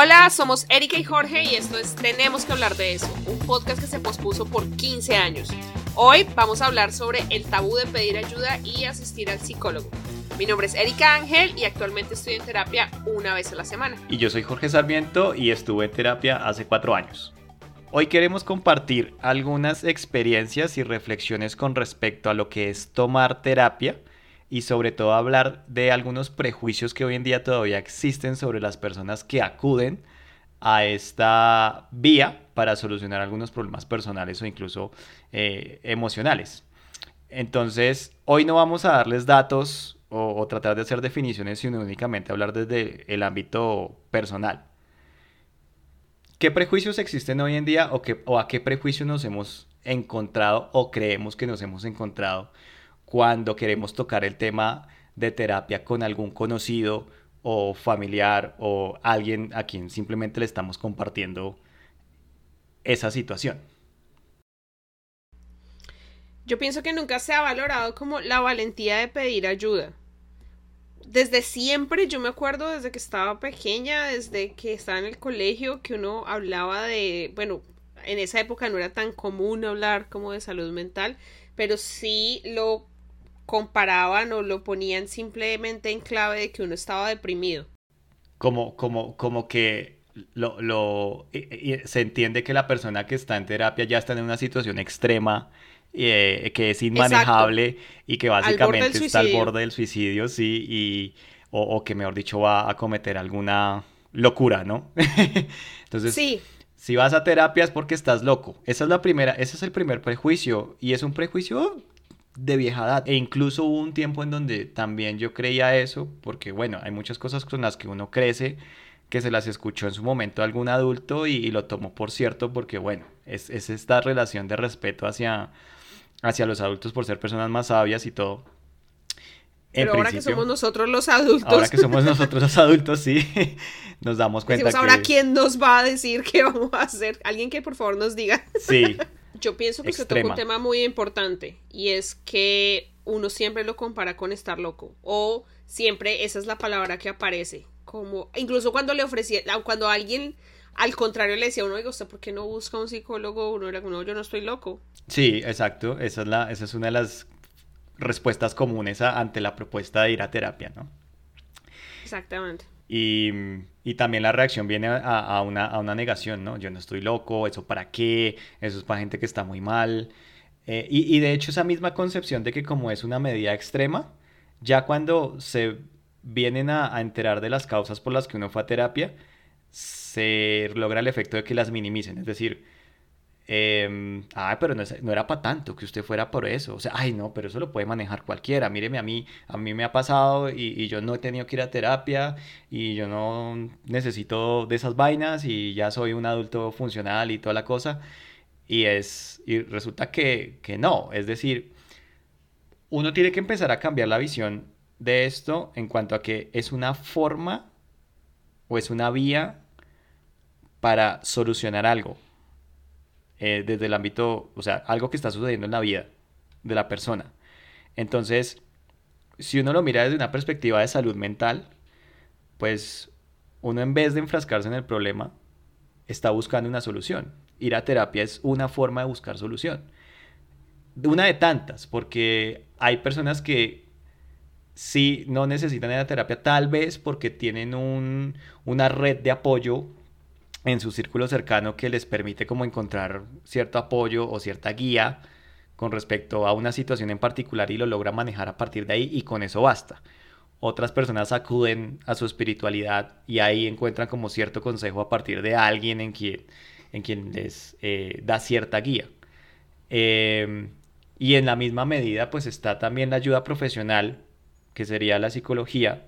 Hola, somos Erika y Jorge y esto es Tenemos que hablar de eso, un podcast que se pospuso por 15 años. Hoy vamos a hablar sobre el tabú de pedir ayuda y asistir al psicólogo. Mi nombre es Erika Ángel y actualmente estoy en terapia una vez a la semana. Y yo soy Jorge Sarmiento y estuve en terapia hace cuatro años. Hoy queremos compartir algunas experiencias y reflexiones con respecto a lo que es tomar terapia y sobre todo hablar de algunos prejuicios que hoy en día todavía existen sobre las personas que acuden a esta vía para solucionar algunos problemas personales o incluso eh, emocionales. Entonces, hoy no vamos a darles datos o, tratar de hacer definiciones, sino únicamente hablar desde el ámbito personal. ¿Qué prejuicios existen hoy en día o, o a qué prejuicios nos hemos encontrado o creemos que nos hemos encontrado cuando queremos tocar el tema de terapia con algún conocido o familiar o alguien a quien simplemente le estamos compartiendo esa situación. Yo pienso que nunca se ha valorado como la valentía de pedir ayuda. Desde siempre, yo me acuerdo desde que estaba pequeña, desde que estaba en el colegio, que uno hablaba de, bueno, en esa época no era tan común hablar como de salud mental, pero sí lo comparaban o lo ponían simplemente en clave de que uno estaba deprimido. Como, como, como que lo, lo se entiende que la persona que está en terapia ya está en una situación extrema eh, que es inmanejable y que básicamente está al borde del suicidio, sí, y, o, que mejor dicho va a cometer alguna locura, ¿no? Entonces, sí. si vas a terapia es porque estás loco. Esa es la primera, ese es el primer prejuicio y es un prejuicio de vieja edad. E incluso hubo un tiempo en donde también yo creía eso, porque bueno, hay muchas cosas con las que uno crece que se las escuchó en su momento algún adulto y, lo tomó por cierto porque bueno, es, esta relación de respeto hacia, hacia los adultos por ser personas más sabias y todo. Pero ahora que somos nosotros los adultos. Ahora que somos nosotros los adultos, sí, nos damos cuenta. ahora quién nos va a decir qué vamos a hacer. Alguien que por favor nos diga. Sí, Yo pienso que se toca un tema muy importante y es que uno siempre lo compara con estar loco o siempre esa es la palabra que aparece como incluso cuando le ofrecía cuando alguien al contrario le decía a uno oiga usted por qué no busca un psicólogo uno era como yo no estoy loco sí exacto esa es la esa es una de las respuestas comunes ante la propuesta de ir a terapia no exactamente y, también la reacción viene a, una, negación, ¿no? Yo no estoy loco, eso para qué, eso es para gente que está muy mal. Eh, y, de hecho esa misma concepción de que como es una medida extrema, ya cuando se vienen a, a enterar de las causas por las que uno fue a terapia, se logra el efecto de que las minimicen. Es decir, eh, ay, pero no, era para tanto que usted fuera por eso. O sea, ay, no, pero eso lo puede manejar cualquiera. Míreme a mí, a mí me ha pasado y, yo no he tenido que ir a terapia y yo no necesito de esas vainas y ya soy un adulto funcional y toda la cosa. Y, es, y resulta que, que no. Es decir, uno tiene que empezar a cambiar la visión de esto en cuanto a que es una forma o es una vía para solucionar algo eh, desde el ámbito, o sea, algo que está sucediendo en la vida de la persona. Entonces, si uno lo mira desde una perspectiva de salud mental, pues uno en vez de enfrascarse en el problema, está buscando una solución. Ir a terapia es una forma de buscar solución. Una de tantas, porque hay personas que sí no necesitan ir a terapia, tal vez porque tienen un, una red de apoyo en su círculo cercano que les permite como encontrar cierto apoyo o cierta guía con respecto a una situación en particular y lo logra manejar a partir de ahí y con eso basta. Otras personas acuden a su espiritualidad y ahí encuentran como cierto consejo a partir de alguien en quien, en quien les eh, da cierta guía. Em, y en la misma medida pues está también la ayuda profesional, que sería la psicología,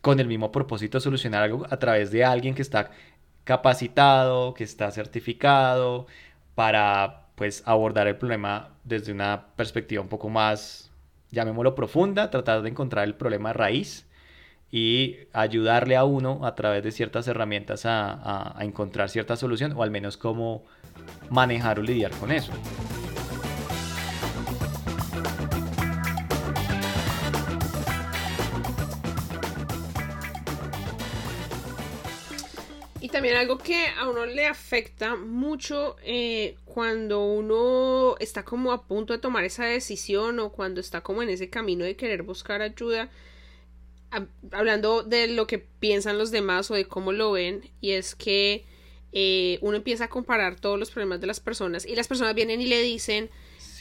con el mismo propósito de solucionar algo a través de alguien que está capacitado, que está certificado para pues abordar el problema desde una perspectiva un poco más, llamémoslo profunda, tratar de encontrar el problema raíz y ayudarle a uno a través de ciertas herramientas a, a encontrar cierta solución o al menos cómo manejar o lidiar con eso. También algo que a uno le afecta mucho eh, cuando uno está como a punto de tomar esa decisión o cuando está como en ese camino de querer buscar ayuda, hablando de lo que piensan los demás o de cómo lo ven, y es que eh, uno empieza a comparar todos los problemas de las personas y las personas vienen y le dicen,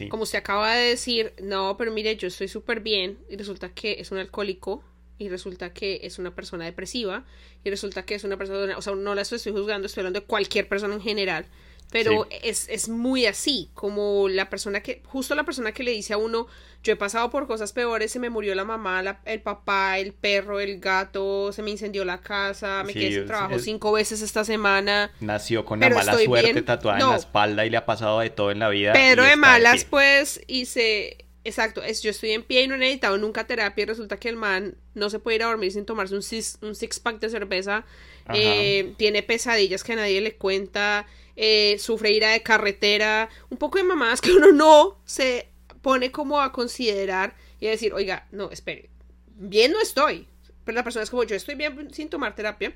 como usted acaba de decir, no, pero mire, yo estoy súper bien y resulta que es un alcohólico y resulta que es una persona depresiva y resulta que es una persona, o sea, no la estoy juzgando, estoy hablando de cualquier persona en general, pero es, es, muy así, como la persona que, justo la persona que le dice a uno, yo he pasado por cosas peores, se me murió la mamá, el papá, el perro, el gato, se me incendió la casa, me quedé sin trabajo cinco veces esta semana. Nació con la mala suerte tatuada en la espalda y le ha pasado de todo en la vida. Pero de malas, pues, hice Exacto, es, yo estoy en pie y no he necesitado nunca terapia y resulta que el man no se puede ir a dormir sin tomarse un six, un six pack de cerveza, eh, tiene pesadillas que a nadie le cuenta, eh, sufre ira de carretera, un poco de mamadas que uno no se pone como a considerar y a decir, oiga, no, espere, bien no estoy, pero la persona es como yo estoy bien sin tomar terapia.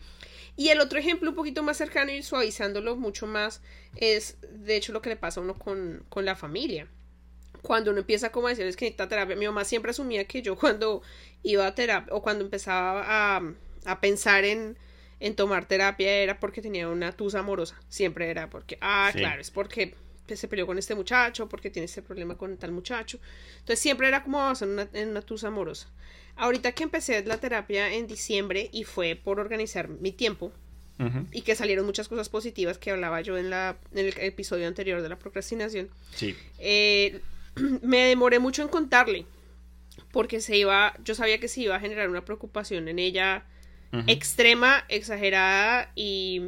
Y el otro ejemplo un poquito más cercano y suavizándolo mucho más es de hecho lo que le pasa a uno con, con la familia cuando uno empieza como a decirles que necesita terapia, mi mamá siempre asumía que yo cuando iba a terapia o cuando empezaba a, a pensar en, en, tomar terapia era porque tenía una tusa amorosa. Siempre era porque, ah, claro, es porque se peleó con este muchacho, porque tiene este problema con tal muchacho. Entonces siempre era como basar una, en una tusa amorosa. Ahorita que empecé la terapia en diciembre y fue por organizar mi tiempo, y que salieron muchas cosas positivas que hablaba yo en, la, en el episodio anterior de la procrastinación. Sí. Eh, me demoré mucho en contarle, porque se iba, yo sabía que se iba a generar una preocupación en ella extrema, exagerada y,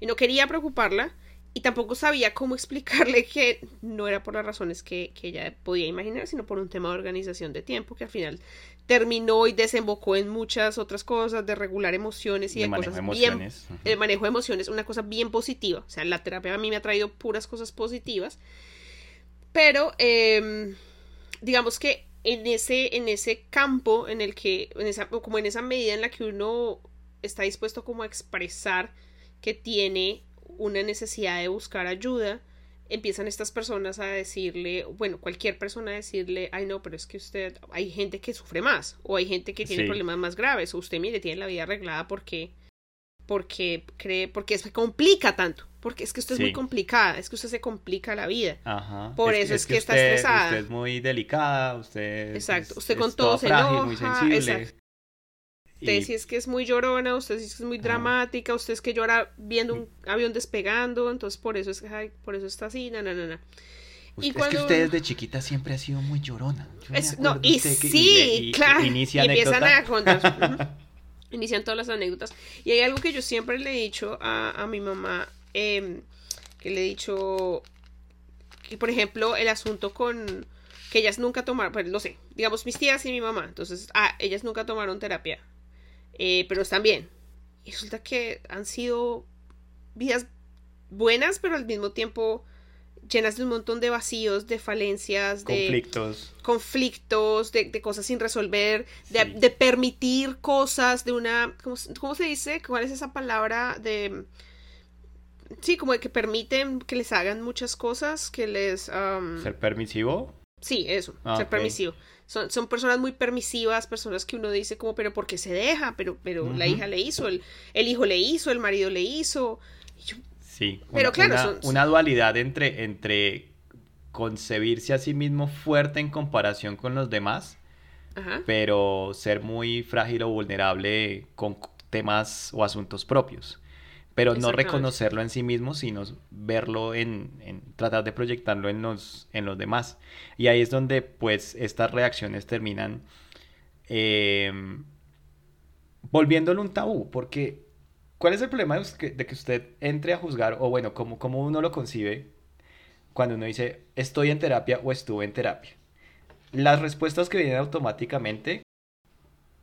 y, no quería preocuparla y tampoco sabía cómo explicarle que no era por las razones que, que, ella podía imaginar, sino por un tema de organización de tiempo que al final terminó y desembocó en muchas otras cosas, de regular emociones y de, cosas bien... El manejo de emociones, una cosa bien positiva. O sea, la terapia a mí me ha traído puras cosas positivas pero em, digamos que en ese, en ese campo en el que, en esa, como en esa medida en la que uno está dispuesto como a expresar que tiene una necesidad de buscar ayuda, empiezan estas personas a decirle, bueno, cualquier persona a decirle, ay no, pero es que usted, hay gente que sufre más, o hay gente que tiene problemas más graves, o usted mire, tiene la vida arreglada porque, porque cree, porque se complica tanto. Porque es que usted es muy complicada, es que usted se complica la vida. Ajá. Por eso es, que, está estresada. Usted es muy delicada, usted. Exacto, usted con todo se enoja. Muy sensible. Exacto. Usted sí es que es muy llorona, usted sí es que es muy dramática, usted es que llora viendo un avión despegando, entonces por eso es que, ay, por eso está así, na, na, na, y Es que usted desde chiquita siempre ha sido muy llorona. no, y sí, claro. y empiezan a contar. inician todas las anécdotas. Y hay algo que yo siempre le he dicho a, a mi mamá Em, que le he dicho que, por ejemplo, el asunto con que ellas nunca tomaron, pues no sé, digamos mis tías y mi mamá, entonces, ah, ellas nunca tomaron terapia, eh, pero están bien. Y resulta que han sido vidas buenas, pero al mismo tiempo llenas de un montón de vacíos, de falencias, de conflictos, conflictos de, cosas sin resolver, de, permitir cosas, de una, ¿cómo, ¿cómo, se dice? ¿Cuál es esa palabra? De sí, como de que permiten que les hagan muchas cosas, que les... ¿Ser permisivo? Sí, eso, ah, ser permisivo. Son, son personas muy permisivas, personas que uno dice como, pero ¿por qué se deja? Pero, pero la hija le hizo, el, el, hijo le hizo, el marido le hizo. sí, pero claro, una, dualidad entre, entre concebirse a sí mismo fuerte en comparación con los demás, pero ser muy frágil o vulnerable con temas o asuntos propios pero no reconocerlo en sí mismo, sino verlo en, en, tratar de proyectarlo en los, en los demás. Y ahí es donde pues estas reacciones terminan eh, volviéndolo un tabú, porque ¿cuál es el problema de que usted entre a juzgar, o bueno, como, como uno lo concibe cuando uno dice estoy en terapia o estuve en terapia? Las respuestas que vienen automáticamente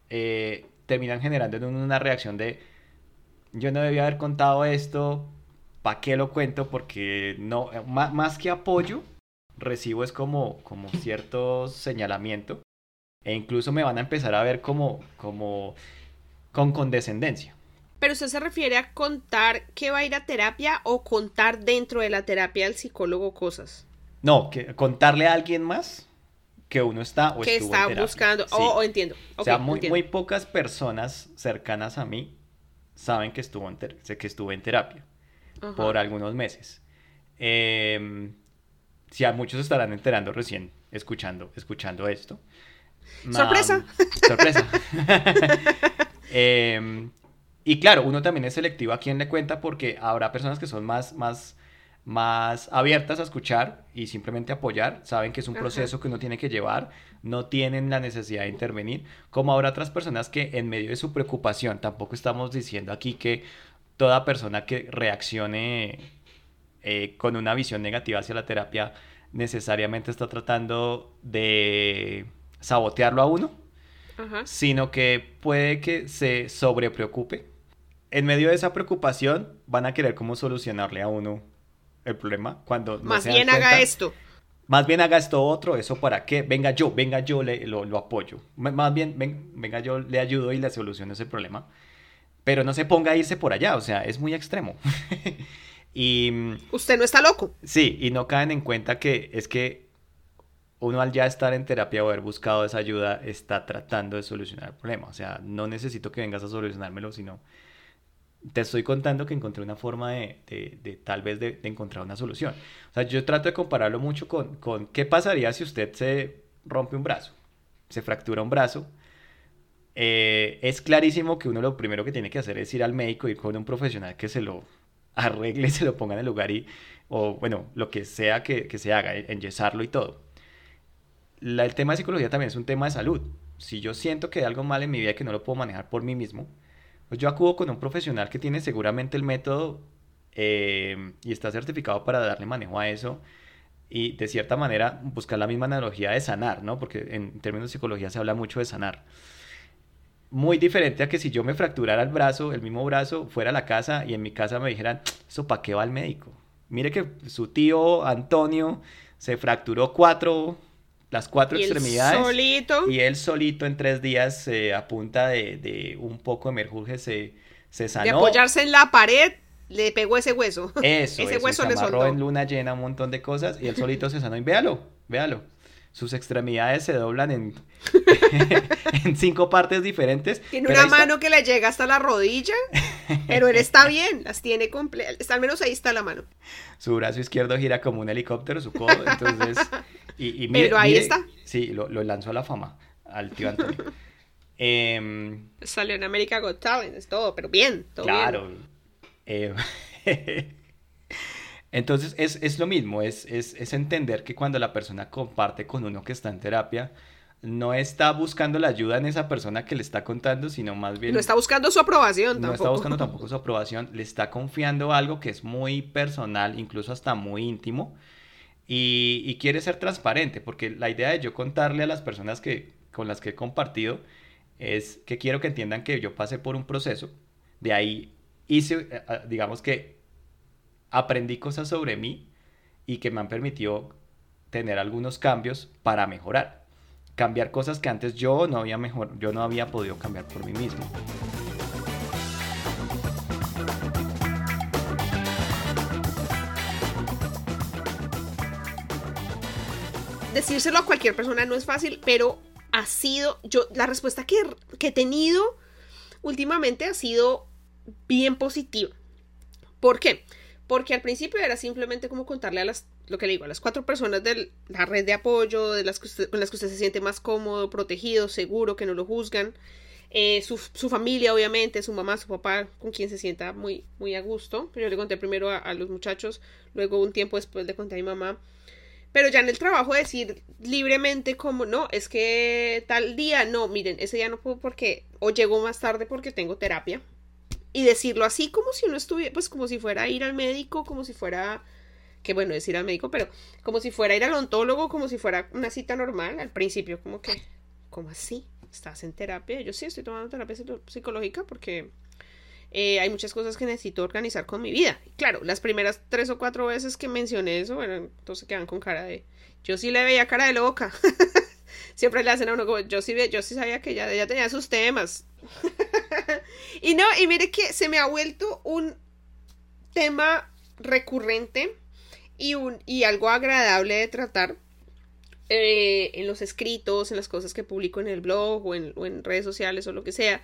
eh, terminan generando en una reacción de yo no debía haber contado esto, ¿para qué lo cuento? Porque no, más, que apoyo, recibo es como, como cierto señalamiento e incluso me van a empezar a ver como, como con condescendencia. Pero usted se refiere a contar que va a ir a terapia o contar dentro de la terapia al psicólogo cosas. No, que contarle a alguien más que uno está o que está buscando. Oh, entiendo. o sea, muy, muy pocas personas cercanas a mí saben que, estuvo en que estuve en terapia por algunos meses. Eh, si a muchos estarán enterando recién escuchando, escuchando esto. ¡Sorpresa! sorpresa. Em, y claro, uno también es selectivo a quien le cuenta porque habrá personas que son más, más, más abiertas a escuchar y simplemente apoyar, saben que es un proceso que uno tiene que llevar, no tienen la necesidad de intervenir, como habrá otras personas que en medio de su preocupación, tampoco estamos diciendo aquí que toda persona que reaccione eh, con una visión negativa hacia la terapia necesariamente está tratando de sabotearlo a uno, sino que puede que se sobrepreocupe. En medio de esa preocupación van a querer cómo solucionarle a uno el problema cuando más bien haga esto. Más bien haga esto otro, eso para qué, venga yo, venga yo le, lo, apoyo. Más bien, venga yo le ayudo y le soluciono ese problema. Pero no se ponga a irse por allá, o sea, es muy extremo. Y... Mm, Usted no está loco. Sí, y no caen en cuenta que es que uno al ya estar en terapia o haber buscado esa ayuda está tratando de solucionar el problema. O sea, no necesito que vengas a solucionármelo, sino te estoy contando que encontré una forma de, tal vez de, encontrar una solución. O sea, yo trato de compararlo mucho con, con qué pasaría si usted se rompe un brazo, se fractura un brazo. Eh, es clarísimo que uno lo primero que tiene que hacer es ir al médico, ir con un profesional que se lo arregle, se lo ponga en el lugar y, o bueno, lo que sea que, se haga, enyesarlo y todo. el tema de psicología también es un tema de salud. Si yo siento que hay algo mal en mi vida que no lo puedo manejar por mí mismo, yo acudo con un profesional que tiene seguramente el método eh, y está certificado para darle manejo a eso y de cierta manera buscar la misma analogía de sanar, ¿no? Porque en términos de psicología se habla mucho de sanar muy diferente a que si yo me fracturara el brazo, el mismo brazo, fuera a la casa y en mi casa me dijeran, ¿eso para qué va al médico? Mire que su tío Antonio se fracturó cuatro, las cuatro ¿Y extremidades. solito. Y él solito en tres días, eh, a punta de, un poco de merjuje, se, se sanó. De apoyarse en la pared, le pegó ese hueso. Eso, ese hueso se le amarró en luna llena un montón de cosas y él solito se sanó. Y véalo, véalo sus extremidades se doblan en, en cinco partes diferentes. Tiene una mano que le llega hasta la rodilla, pero él está bien, las tiene completas, al menos ahí está la mano. Su brazo izquierdo gira como un helicóptero, su codo, entonces... Y, pero ahí está. Sí, lo, lanzó a la fama al tío Antonio. Em, Salió en América Got Talent, es todo, pero bien, todo claro. Eh, entonces es, lo mismo, es, es, entender que cuando la persona comparte con uno que está en terapia, no está buscando la ayuda en esa persona que le está contando, sino más bien... No está buscando su aprobación tampoco. No está buscando tampoco su aprobación, le está confiando algo que es muy personal, incluso hasta muy íntimo, y, y quiere ser transparente, porque la idea de yo contarle a las personas que, con las que he compartido es que quiero que entiendan que yo pasé por un proceso, de ahí hice, eh, digamos que aprendí cosas sobre mí y que me han permitido tener algunos cambios para mejorar. Cambiar cosas que antes yo no había, mejor, yo no había podido cambiar por mí mismo. Decírselo a cualquier persona no es fácil, pero ha sido, yo, la respuesta que, que he tenido últimamente ha sido bien positiva. ¿Por qué? Porque al principio era simplemente como contarle a las, lo que le digo, a las cuatro personas de la red de apoyo, de las que con las que usted se siente más cómodo, protegido, seguro, que no lo juzgan. Eh, su, familia, obviamente, su mamá, su papá, con quien se sienta muy, muy a gusto. Yo le conté primero a, los muchachos, luego un tiempo después le conté a mi mamá. Pero ya en el trabajo decir libremente como, no, es que tal día, no, miren, ese día no puedo porque, o llego más tarde porque tengo terapia y decirlo así como si uno estuviera, pues como si fuera a ir al médico, como si fuera, que bueno, decir al médico, pero como si fuera a ir al ontólogo, como si fuera una cita normal, al principio, como que, ¿cómo así? ¿Estás en terapia? Yo sí estoy tomando terapia psicológica porque eh, hay muchas cosas que necesito organizar con mi vida. claro, las primeras tres o cuatro veces que mencioné eso, bueno, entonces quedan con cara de, yo sí le veía cara de loca. Siempre le hacen a uno como, yo sí, yo sí sabía que ella, ella tenía sus temas. y no, y mire que se me ha vuelto un tema recurrente y, un, y algo agradable de tratar eh, en los escritos, en las cosas que publico en el blog o en, o en redes sociales o lo que sea,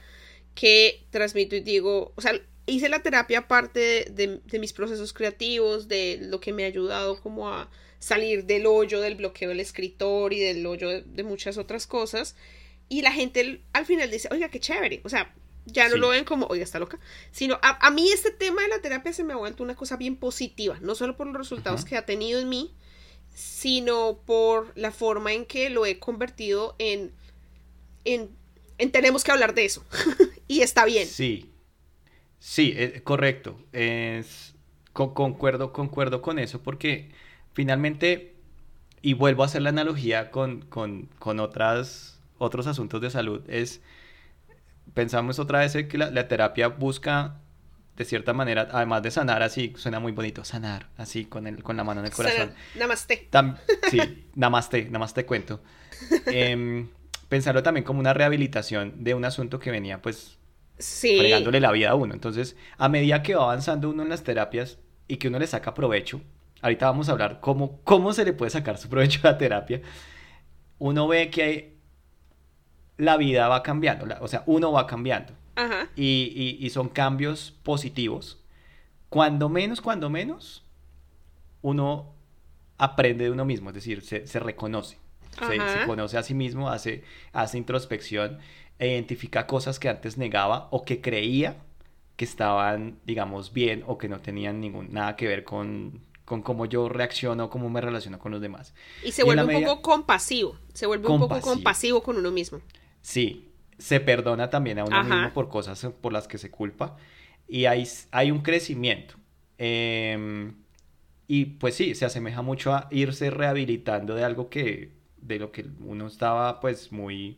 que transmito y digo, o sea, hice la terapia aparte de, de, mis procesos creativos, de lo que me ha ayudado como a salir del hoyo del bloqueo del escritor y del hoyo de, de muchas otras cosas. Y la gente al final dice, oiga, qué chévere. O sea, ya no sí. lo ven como, oiga, está loca, sino a, a, mí este tema de la terapia se me ha vuelto una cosa bien positiva, no solo por los resultados que ha tenido en mí, sino por la forma en que lo he convertido en, en, en tenemos que hablar de eso, y está bien. Sí, sí, es correcto, es, con, concuerdo, concuerdo con eso, porque finalmente, y vuelvo a hacer la analogía con, con, con otras, otros asuntos de salud, es pensamos otra vez que la, la, terapia busca de cierta manera, además de sanar así, suena muy bonito, sanar así con, el, con la mano en el corazón. Namaste. Tam, sí, namaste, namaste cuento. Eh, pensarlo también como una rehabilitación de un asunto que venía pues sí. fregándole la vida a uno. Entonces, a medida que va avanzando uno en las terapias y que uno le saca provecho, ahorita vamos a hablar cómo, cómo se le puede sacar su provecho a la terapia, uno ve que hay, la vida va cambiando, o sea, uno va cambiando. Ajá. Y, y, y, son cambios positivos. Cuando menos, cuando menos, uno aprende de uno mismo, es decir, se, se reconoce. Se, se, conoce a sí mismo, hace, hace introspección, e identifica cosas que antes negaba o que creía que estaban, digamos, bien o que no tenían ningún, nada que ver con, con cómo yo reacciono, cómo me relaciono con los demás. Y se vuelve y un poco compasivo, se vuelve compasivo. un poco compasivo con uno mismo. Sí, se perdona también a uno Ajá. mismo por cosas por las que se culpa y hay, hay un crecimiento. Eh, y pues sí, se asemeja mucho a irse rehabilitando de algo que, de lo que uno estaba pues muy,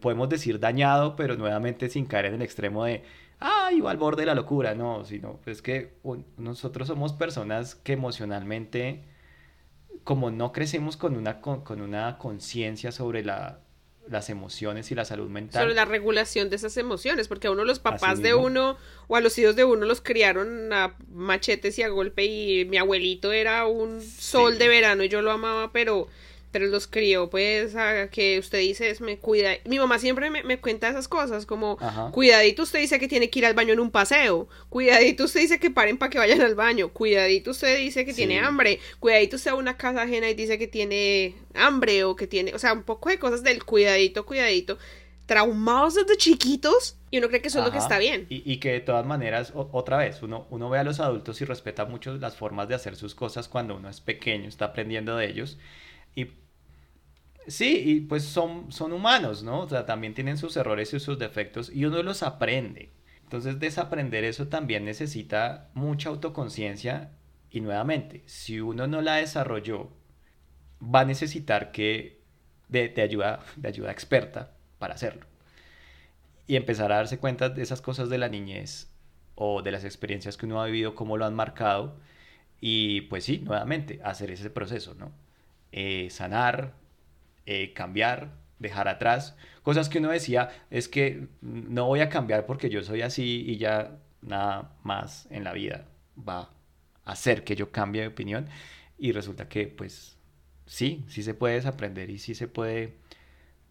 podemos decir dañado, pero nuevamente sin caer en el extremo de, ah, iba al borde de la locura, no, sino pues que nosotros somos personas que emocionalmente, como no crecemos con una, con, con una conciencia sobre la, las emociones y la salud mental. Sobre la regulación de esas emociones, porque a uno los papás de uno o a los hijos de uno los criaron a machetes y a golpe y mi abuelito era un sí. sol de verano y yo lo amaba, pero pero los crió pues a que usted dice es me cuida mi mamá siempre me, me cuenta esas cosas como Ajá. cuidadito usted dice que tiene que ir al baño en un paseo cuidadito usted dice que paren para que vayan al baño cuidadito usted dice que sí. tiene hambre cuidadito usted va a una casa ajena y dice que tiene hambre o que tiene o sea un poco de cosas del cuidadito cuidadito traumados desde chiquitos y uno cree que eso Ajá. es lo que está bien. Y, y, que de todas maneras, o, otra vez, uno, uno ve a los adultos y respeta mucho las formas de hacer sus cosas cuando uno es pequeño, está aprendiendo de ellos. Sí, y pues son, son humanos, ¿no? O sea, también tienen sus errores y sus defectos y uno los aprende. Entonces, desaprender eso también necesita mucha autoconciencia y nuevamente, si uno no la desarrolló, va a necesitar que de, de, ayuda, de ayuda experta para hacerlo. Y empezar a darse cuenta de esas cosas de la niñez o de las experiencias que uno ha vivido, cómo lo han marcado. Y pues sí, nuevamente, hacer ese proceso, ¿no? Eh, sanar, eh, cambiar, dejar atrás. Cosas que uno decía es que no voy a cambiar porque yo soy así y ya nada más en la vida va a hacer que yo cambie de opinión. Y resulta que pues sí, sí se puede desaprender y sí se puede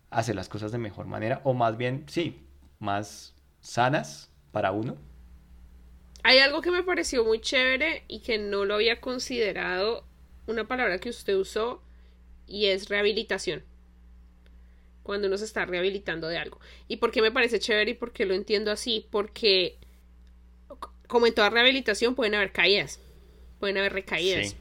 hacer las cosas de mejor manera o más bien, sí, más sanas para uno. Hay algo que me pareció muy chévere y que no lo había considerado, una palabra que usted usó y es rehabilitación. Cuando uno se está rehabilitando de algo. ¿Y por qué me parece chévere y por qué lo entiendo así? Porque, como en toda rehabilitación, pueden haber caídas, pueden haber recaídas. Sí.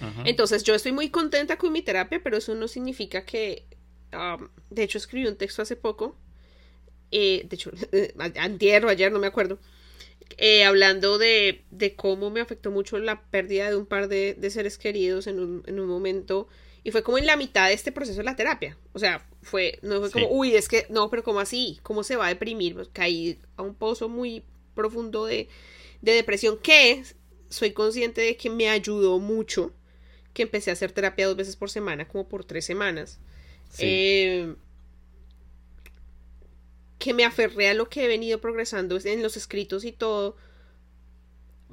Uh -huh. Entonces, yo estoy muy contenta con mi terapia, pero eso no significa que. Um, de hecho, escribí un texto hace poco. Eh, de hecho, antier o ayer, no me acuerdo. Eh, hablando de, de, cómo me afectó mucho la pérdida de un par de, de seres queridos en un, en un momento y fue como en la mitad de este proceso de la terapia. O sea, fue, no fue como, sí. uy, es que, no, pero ¿cómo así? ¿Cómo se va a deprimir? Pues caí a un pozo muy profundo de, de depresión que soy consciente de que me ayudó mucho. Que empecé a hacer terapia dos veces por semana, como por tres semanas. Sí. Eh, que me aferré a lo que he venido progresando en los escritos y todo,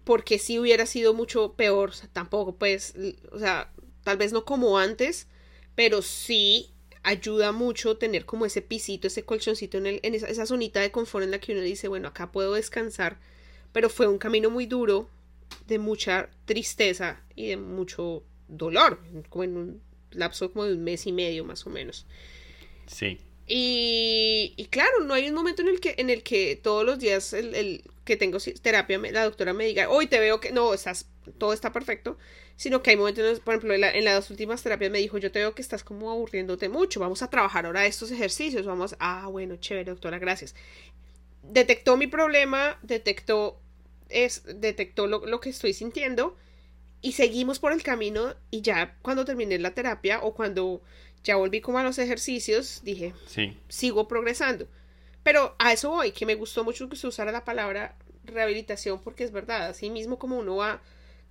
porque si hubiera sido mucho peor, tampoco pues, o sea, tal vez no como antes, pero sí ayuda mucho tener como ese pisito, ese colchoncito en, el, en esa, esa zonita de confort en la que uno dice, bueno, acá puedo descansar, pero fue un camino muy duro, de mucha tristeza y de mucho dolor, como en un lapso como de un mes y medio más o menos. Sí. Y, y, claro, no hay un momento en el que, en el que todos los días el, el que tengo terapia, la doctora me diga, hoy te veo que no, estás, todo está perfecto, sino que hay momentos, por ejemplo, en, la, en, las últimas terapias me dijo, yo te veo que estás como aburriéndote mucho, vamos a trabajar ahora estos ejercicios, vamos, ah, bueno, chévere, doctora, gracias. Detectó mi problema, detectó, es, detectó lo, lo que estoy sintiendo y seguimos por el camino y ya cuando terminé la terapia o cuando ya volví como a los ejercicios, dije, sí. sigo progresando. Pero a eso voy, que me gustó mucho que se usara la palabra rehabilitación, porque es verdad, así mismo como uno va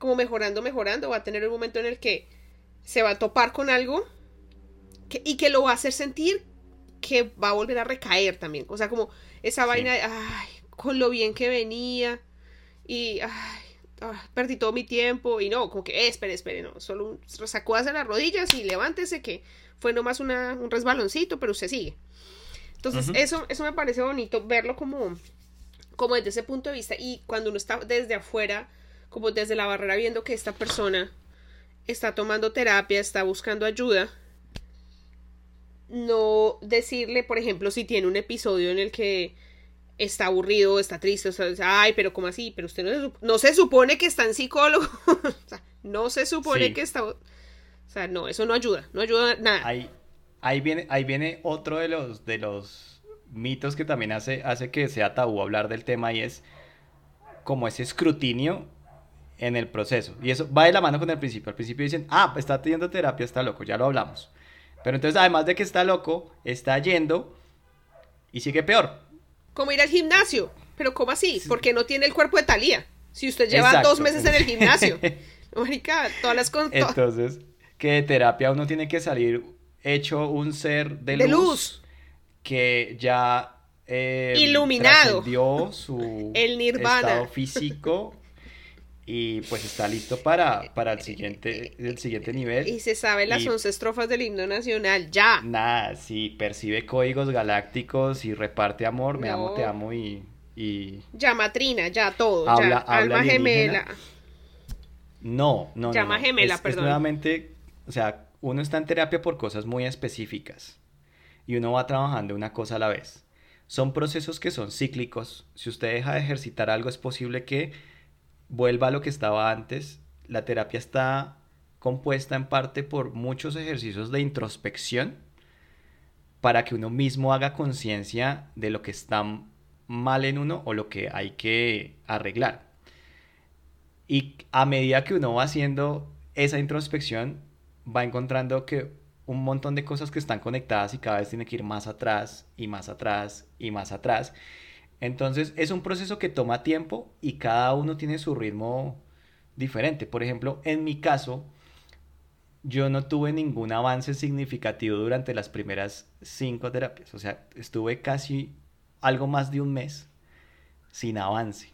como mejorando, mejorando, va a tener un momento en el que se va a topar con algo que, y que lo va a hacer sentir que va a volver a recaer también. O sea, como esa vaina de, ay, con lo bien que venía y, ay, ah, perdí todo mi tiempo y no, como que, eh, espere, espere, no, solo un, sacúdase las rodillas y levántese que fue nomás una, un resbaloncito, pero usted sigue. Entonces, eso, eso me parece bonito, verlo como, como desde ese punto de vista. Y cuando uno está desde afuera, como desde la barrera, viendo que esta persona está tomando terapia, está buscando ayuda, no decirle, por ejemplo, si tiene un episodio en el que está aburrido, está triste, o sea, ay, pero ¿cómo así? Pero usted no se, no se supone que está en psicólogo, o sea, no se supone Sí. que está... O sea, no, eso no ayuda, no ayuda nada. Ahí, ahí viene, ahí viene otro de los, de los mitos que también hace, hace que sea tabú hablar del tema y es como ese escrutinio en el proceso. Y eso va de la mano con el principio. Al principio dicen, ah, está teniendo terapia, está loco, ya lo hablamos. Pero entonces, además de que está loco, está yendo y sigue peor. Como ir al gimnasio. Pero ¿cómo así? Porque no tiene el cuerpo de Talía. Si usted lleva Exacto. dos meses en el gimnasio. Marica, todas las to- Entonces, que de terapia uno tiene que salir hecho un ser de, De luz, luz. que ya eh, Iluminado. su El nirvana. estado físico y pues está listo para, para el siguiente, el siguiente nivel. Y se sabe las Y- once estrofas del himno nacional. Ya. Nada, si percibe códigos galácticos y reparte amor, me amo, No. te amo y, y... Ya matrina, ya todo. Habla- ya. habla Alma gemela. No, no, no. Llama no. gemela, Es- es perdón. nuevamente, o sea, uno está en terapia por cosas muy específicas y uno va trabajando una cosa a la vez. Son procesos que son cíclicos. Si usted deja de ejercitar algo, es posible que vuelva a lo que estaba antes. La terapia está compuesta en parte por muchos ejercicios de introspección para que uno mismo haga conciencia de lo que está mal en uno o lo que hay que arreglar. Y a medida que uno va haciendo esa introspección, va encontrando que un montón de cosas que están conectadas y cada vez tiene que ir más atrás y más atrás y más atrás. Entonces es un proceso que toma tiempo y cada uno tiene su ritmo diferente. Por ejemplo, en mi caso, yo no tuve ningún avance significativo durante las primeras cinco terapias. O sea, estuve casi algo más de un mes sin avance.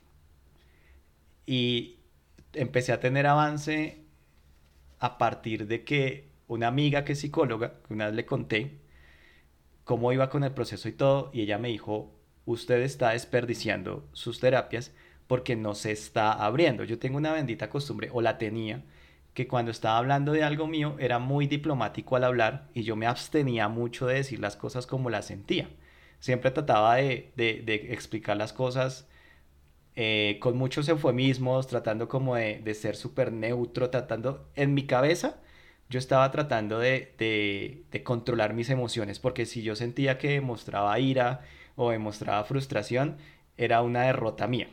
Y empecé a tener avance a partir de que una amiga que es psicóloga, una vez le conté cómo iba con el proceso y todo, y ella me dijo, usted está desperdiciando sus terapias porque no se está abriendo. Yo tengo una bendita costumbre, o la tenía, que cuando estaba hablando de algo mío era muy diplomático al hablar y yo me abstenía mucho de decir las cosas como las sentía. Siempre trataba de, de- de explicar las cosas eh, con muchos eufemismos, tratando como de, de ser súper neutro, tratando, en mi cabeza, yo estaba tratando de, controlar mis emociones, porque si yo sentía que mostraba ira o demostraba frustración, era una derrota mía.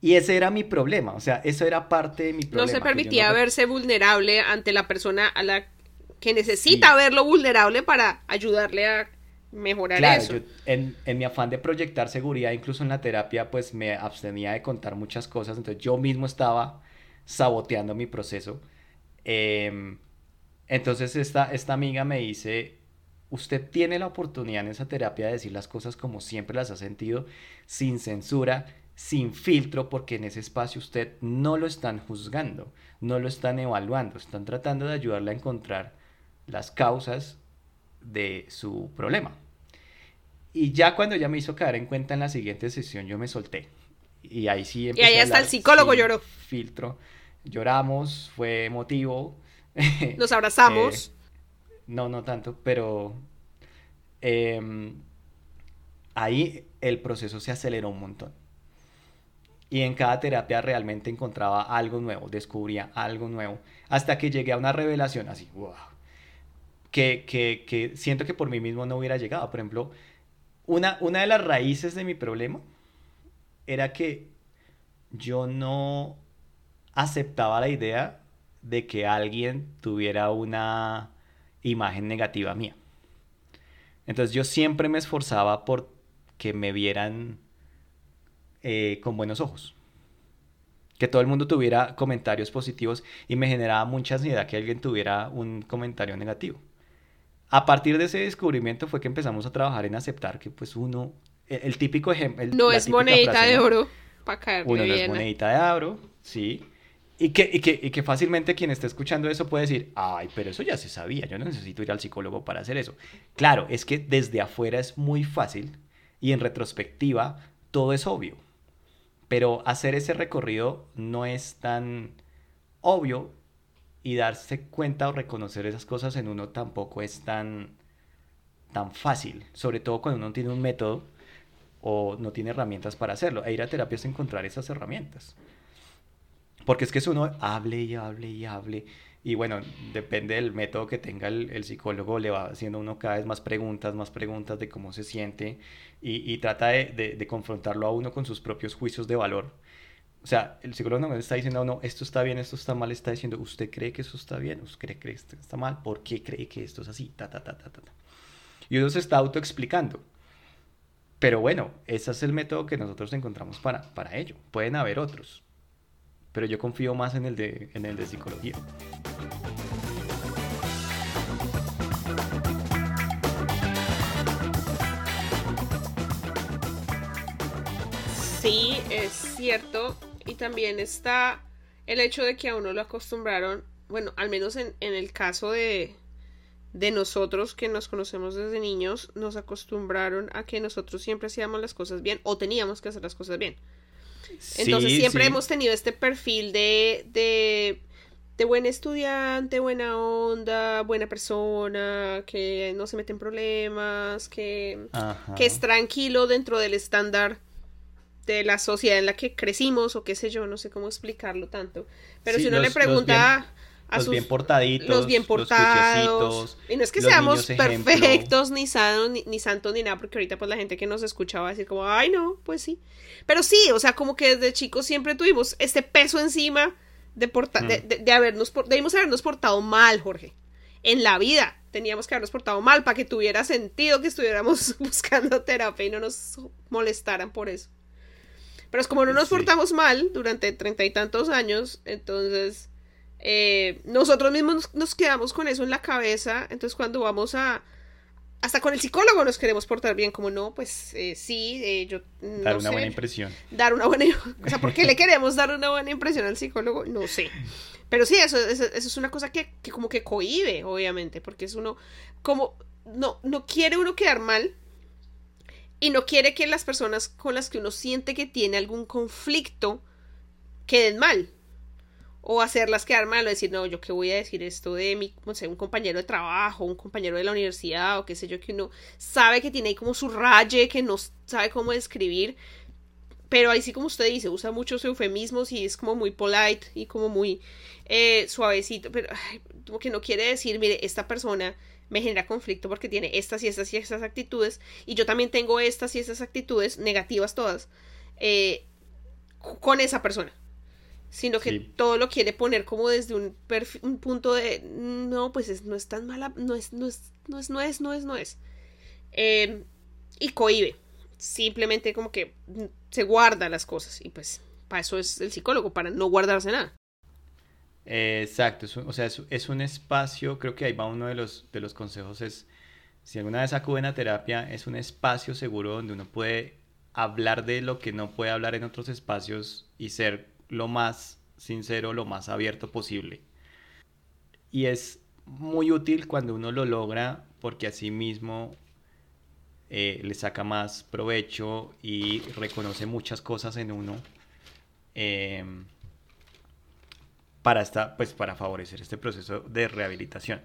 Y ese era mi problema, o sea, eso era parte de mi problema. No se permitía no- verse vulnerable ante la persona a la que necesita verlo vulnerable para ayudarle a mejorar Claro, eso. yo en, en mi afán de proyectar seguridad, incluso en la terapia, pues me abstenía de contar muchas cosas, entonces yo mismo estaba saboteando mi proceso. Em, entonces esta, esta amiga me dice, usted tiene la oportunidad en esa terapia de decir las cosas como siempre las ha sentido, sin censura, sin filtro, porque en ese espacio usted no lo están juzgando, no lo están evaluando, están tratando de ayudarle a encontrar las causas de su problema. Y ya cuando ya me hizo caer en cuenta en la siguiente sesión, yo me solté. Y ahí sí empecé Y ahí hasta el psicólogo lloró. Filtro. Lloramos, fue emotivo. Nos abrazamos. No, no tanto, pero em, ahí el proceso se aceleró un montón. Y en cada terapia realmente encontraba algo nuevo, descubría algo nuevo, hasta que llegué a una revelación así, wow, que, que, que siento que por mí mismo no hubiera llegado. Por ejemplo, una, una de las raíces de mi problema era que yo no aceptaba la idea de que alguien tuviera una imagen negativa mía. Entonces yo siempre me esforzaba por que me vieran eh, con buenos ojos. Que todo el mundo tuviera comentarios positivos y me generaba mucha ansiedad que alguien tuviera un comentario negativo. A partir de ese descubrimiento fue que empezamos a trabajar en aceptar que pues uno, el, típico ejemplo... No es monedita de oro para caer Uno no es monedita de oro, sí. Y que, y, que, y que fácilmente quien esté escuchando eso puede decir, ay, pero eso ya se sabía, yo no necesito ir al psicólogo para hacer eso. Claro, es que desde afuera es muy fácil y en retrospectiva todo es obvio. Pero hacer ese recorrido no es tan obvio y darse cuenta o reconocer esas cosas en uno tampoco es tan, tan fácil, sobre todo cuando uno tiene un método o no tiene herramientas para hacerlo. E ir a terapia es encontrar esas herramientas. Porque es que si uno hable y hable y hable, y bueno, depende del método que tenga el, psicólogo, le va haciendo uno cada vez más preguntas, más preguntas de cómo se siente, y, trata de, de confrontarlo a uno con sus propios juicios de valor o sea, el psicólogo no está diciendo, no, esto está bien, esto está mal, está diciendo, ¿usted cree que eso está bien? ¿Usted cree que esto está mal? ¿Por qué cree que esto es así? Ta, ta, ta, ta, ta. Y uno se está autoexplicando. Pero bueno, ese es el método que nosotros encontramos para, para ello. Pueden haber otros. Pero yo confío más en el de, en el de psicología. Sí, es cierto y también está el hecho de que a uno lo acostumbraron, bueno, al menos en, el caso de, de nosotros que nos conocemos desde niños, nos acostumbraron a que nosotros siempre hacíamos las cosas bien o teníamos que hacer las cosas bien. Entonces siempre hemos tenido este perfil de, de, de buen estudiante, buena onda, buena persona, que no se mete en problemas, que, que es tranquilo dentro del estándar de la sociedad en la que crecimos o qué sé yo, no sé cómo explicarlo tanto. Pero si uno le pregunta a los bien portaditos, los bien portados, y no es que seamos perfectos ni, sanos, ni, santos ni nada, porque ahorita pues la gente que nos escuchaba decir como, ay no, pues sí. Pero sí, o sea, como que desde chicos siempre tuvimos este peso encima de, mm. de, de, habernos, debimos habernos portado mal, Jorge. En la vida teníamos que habernos portado mal para que tuviera sentido que estuviéramos buscando terapia y no nos molestaran por eso. Pero es como no nos portamos mal durante treinta y tantos años, entonces eh, nosotros mismos nos, quedamos con eso en la cabeza. Entonces cuando vamos a... Hasta con el psicólogo nos queremos portar bien, como no, pues eh, sí, eh, yo... dar una buena impresión. Dar una buena... O sea, ¿por qué le queremos dar una buena impresión al psicólogo? No sé. Pero sí, eso, eso, es una cosa que, que como que cohibe, obviamente, porque es uno como... No, no quiere uno quedar mal, y no quiere que las personas con las que uno siente que tiene algún conflicto queden mal. O hacerlas quedar mal o decir, no, yo qué voy a decir esto de mi, no sé, un compañero de trabajo, un compañero de la universidad o qué sé yo, que uno sabe que tiene ahí como su raye, que no sabe cómo describir. Pero ahí sí, como usted dice, usa muchos eufemismos y es como muy polite y como muy eh, suavecito. Pero como que no quiere decir, mire, esta persona me genera conflicto porque tiene estas y estas y estas actitudes y yo también tengo estas y estas actitudes negativas todas eh, con esa persona sino que todo lo quiere poner como desde un, un punto de no pues no es tan mala no es no es no es no es no es no es em, y cohibe. Simplemente como que se guarda las cosas y pues para eso es el psicólogo para no guardarse nada. Exacto, o sea, es, un espacio, creo que ahí va uno de los, de los consejos, es si alguna vez acuden a terapia, es un espacio seguro donde uno puede hablar de lo que no puede hablar en otros espacios y ser lo más sincero, lo más abierto posible. Y es muy útil cuando uno lo logra porque así mismo eh, le saca más provecho y reconoce muchas cosas en uno em, para, esta, pues, para favorecer este proceso de rehabilitación.